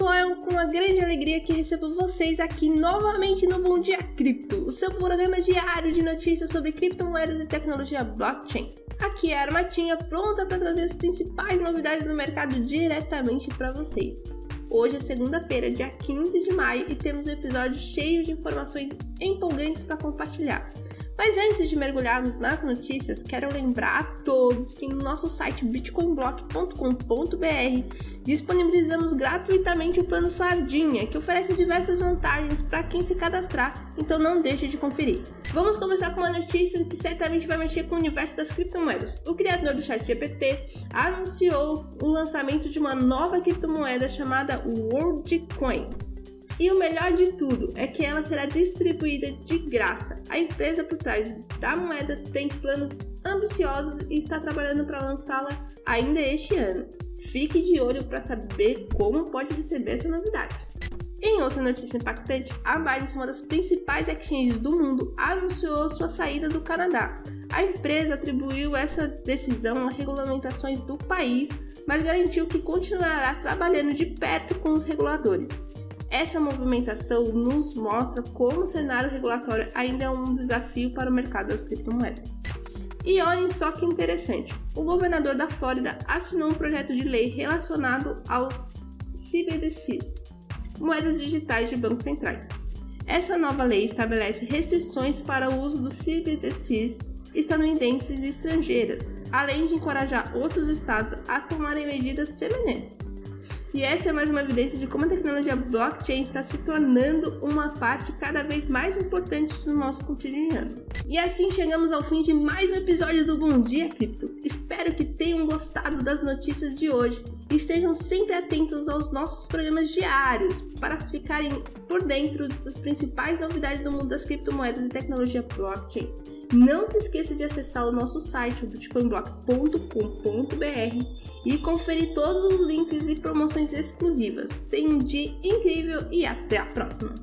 pessoal, é com uma grande alegria que recebo vocês aqui novamente no Bom Dia Cripto, o seu programa diário de notícias sobre criptomoedas e tecnologia blockchain. Aqui é a Armatinha pronta para trazer as principais novidades do mercado diretamente para vocês. Hoje é segunda-feira, dia 15 de maio, e temos um episódio cheio de informações empolgantes para compartilhar. Mas antes de mergulharmos nas notícias, quero lembrar a todos que no nosso site bitcoinblock.com.br disponibilizamos gratuitamente o plano Sardinha, que oferece diversas vantagens para quem se cadastrar, então não deixe de conferir. Vamos começar com uma notícia que certamente vai mexer com o universo das criptomoedas. O criador do ChatGPT anunciou o lançamento de uma nova criptomoeda chamada WorldCoin. E o melhor de tudo é que ela será distribuída de graça. A empresa por trás da moeda tem planos ambiciosos e está trabalhando para lançá-la ainda este ano. Fique de olho para saber como pode receber essa novidade. Em outra notícia impactante, a Binance, uma das principais exchanges do mundo, anunciou sua saída do Canadá. A empresa atribuiu essa decisão a regulamentações do país, mas garantiu que continuará trabalhando de perto com os reguladores. Essa movimentação nos mostra como o cenário regulatório ainda é um desafio para o mercado das criptomoedas. E olhem só que interessante: o governador da Flórida assinou um projeto de lei relacionado aos CBDCs, moedas digitais de bancos centrais. Essa nova lei estabelece restrições para o uso dos CBDCs estadunidenses e estrangeiras, além de encorajar outros estados a tomarem medidas semelhantes. E essa é mais uma evidência de como a tecnologia blockchain está se tornando uma parte cada vez mais importante do nosso cotidiano. E assim chegamos ao fim de mais um episódio do Bom Dia Cripto. Espero que tenham gostado das notícias de hoje e estejam sempre atentos aos nossos programas diários para ficarem por dentro das principais novidades do mundo das criptomoedas e tecnologia blockchain. Não se esqueça de acessar o nosso site, bitcoinblock.com.br e conferir todos os links e promoções exclusivas. Tenha um dia incrível e até a próxima!